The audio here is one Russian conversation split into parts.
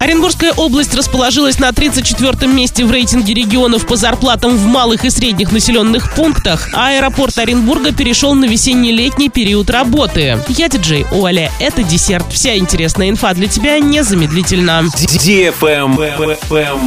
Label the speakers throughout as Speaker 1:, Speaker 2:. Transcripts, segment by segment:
Speaker 1: Оренбургская область расположилась на 34-м месте в рейтинге регионов по зарплатам в малых и средних населенных пунктах, а аэропорт Оренбурга перешел на весенне-летний период работы. Я диджей Оля, это десерт. Вся интересная инфа для тебя незамедлительно.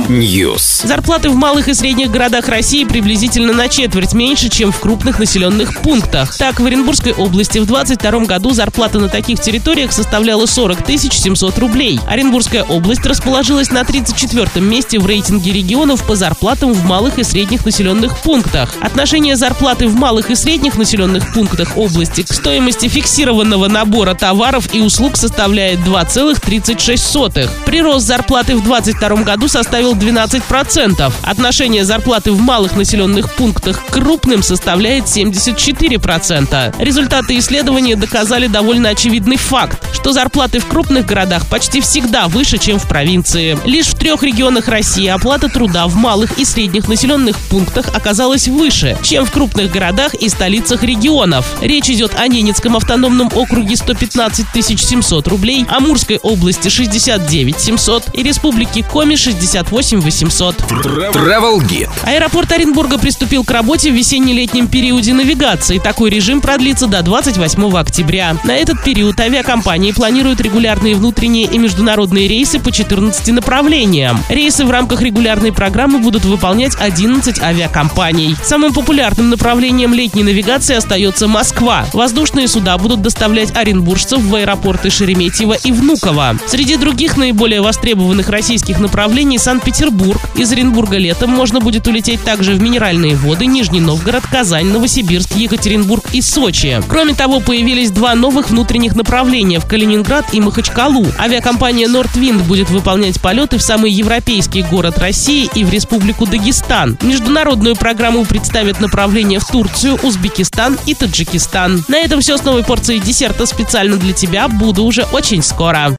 Speaker 2: News.
Speaker 1: Зарплаты в малых и средних городах России приблизительно на четверть меньше, чем в крупных населенных пунктах. Так, в Оренбургской области в 2022 году зарплата на таких территориях составляла 40 700 рублей. Оренбургская область область расположилась на 34-м месте в рейтинге регионов по зарплатам в малых и средних населенных пунктах. Отношение зарплаты в малых и средних населенных пунктах области к стоимости фиксированного набора товаров и услуг составляет 2,36. Прирост зарплаты в 2022 году составил 12%. Отношение зарплаты в малых населенных пунктах к крупным составляет 74%. Результаты исследования доказали довольно очевидный факт, что зарплаты в крупных городах почти всегда выше, чем в провинции. Лишь в трех регионах России оплата труда в малых и средних населенных пунктах оказалась выше, чем в крупных городах и столицах регионов. Речь идет о Ненецком автономном округе 115 700 рублей, Амурской области 69 700 и Республике Коми 68 800.
Speaker 2: Travel Guide.
Speaker 1: Аэропорт Оренбурга приступил к работе в весенне-летнем периоде навигации. Такой режим продлится до 28 октября. На этот период авиакомпании планируют регулярные внутренние и международные рейсы по 14 направлениям. Рейсы в рамках регулярной программы будут выполнять 11 авиакомпаний. Самым популярным направлением летней навигации остается Москва. Воздушные суда будут доставлять оренбуржцев в аэропорты Шереметьево и Внуково. Среди других наиболее востребованных российских направлений Санкт-Петербург. Из Оренбурга летом можно будет улететь также в Минеральные воды, Нижний Новгород, Казань, Новосибирск, Екатеринбург и Сочи. Кроме того, появились два новых внутренних направления в Калининград и Махачкалу. Авиакомпания Nordwind будет выполнять полеты в самый европейский город России и в Республику Дагестан. Международную программу представят направления в Турцию, Узбекистан и Таджикистан. На этом все с новой порцией десерта специально для тебя. Буду уже очень скоро.